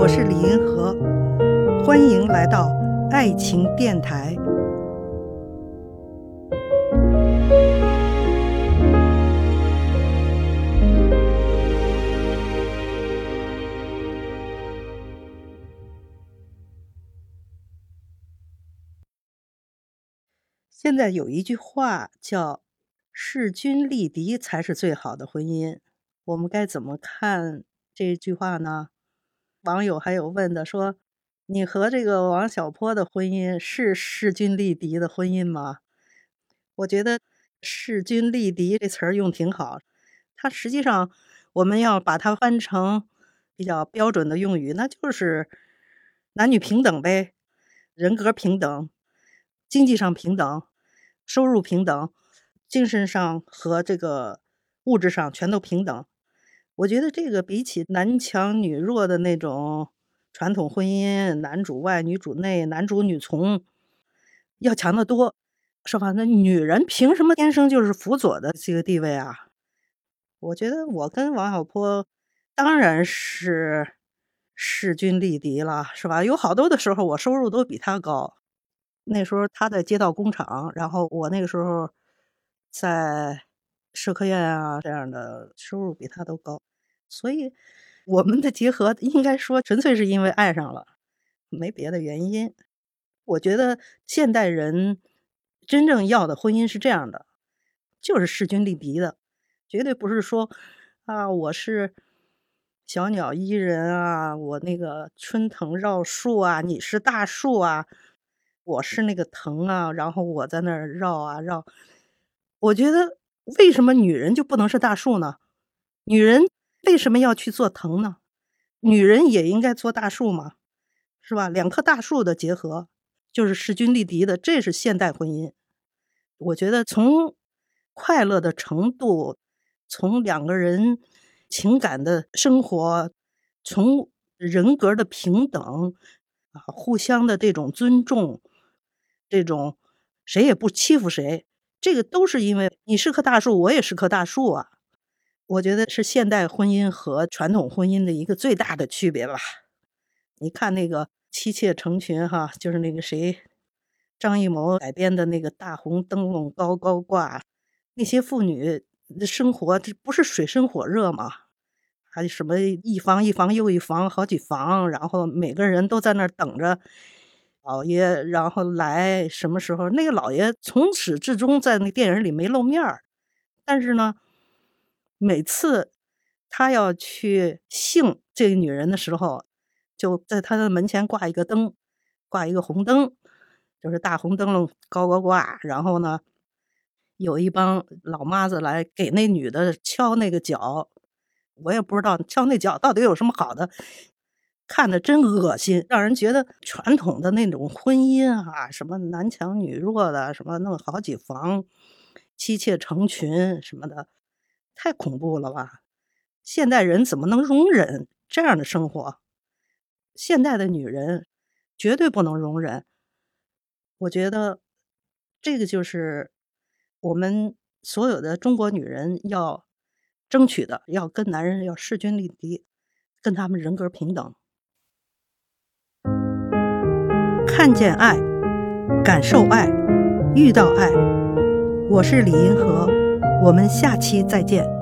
我是李银河，欢迎来到爱情电台。现在有一句话叫“势均力敌才是最好的婚姻”，我们该怎么看这句话呢？网友还有问的说：“你和这个王小波的婚姻是势均力敌的婚姻吗？”我觉得“势均力敌”这词儿用挺好，它实际上我们要把它翻成比较标准的用语，那就是男女平等呗，人格平等，经济上平等。收入平等，精神上和这个物质上全都平等。我觉得这个比起男强女弱的那种传统婚姻，男主外女主内，男主女从，要强得多。说吧，那女人凭什么天生就是辅佐的这个地位啊？我觉得我跟王小波当然是势均力敌了，是吧？有好多的时候，我收入都比他高。那时候他在街道工厂，然后我那个时候在社科院啊，这样的收入比他都高，所以我们的结合应该说纯粹是因为爱上了，没别的原因。我觉得现代人真正要的婚姻是这样的，就是势均力敌的，绝对不是说啊我是小鸟依人啊，我那个春藤绕树啊，你是大树啊。我是那个藤啊，然后我在那儿绕啊绕。我觉得为什么女人就不能是大树呢？女人为什么要去做藤呢？女人也应该做大树嘛，是吧？两棵大树的结合就是势均力敌的，这是现代婚姻。我觉得从快乐的程度，从两个人情感的生活，从人格的平等啊，互相的这种尊重。这种谁也不欺负谁，这个都是因为你是棵大树，我也是棵大树啊。我觉得是现代婚姻和传统婚姻的一个最大的区别吧。你看那个妻妾成群哈，就是那个谁张艺谋改编的那个大红灯笼高高挂，那些妇女生活这不是水深火热吗？还什么一房一房又一房，好几房，然后每个人都在那儿等着。老爷，然后来什么时候？那个老爷从始至终在那电影里没露面儿，但是呢，每次他要去幸这个女人的时候，就在他的门前挂一个灯，挂一个红灯，就是大红灯笼高高挂。然后呢，有一帮老妈子来给那女的敲那个脚，我也不知道敲那脚到底有什么好的。看的真恶心，让人觉得传统的那种婚姻啊，什么男强女弱的，什么弄好几房，妻妾成群什么的，太恐怖了吧？现代人怎么能容忍这样的生活？现代的女人绝对不能容忍。我觉得这个就是我们所有的中国女人要争取的，要跟男人要势均力敌，跟他们人格平等。看见爱，感受爱，遇到爱。我是李银河，我们下期再见。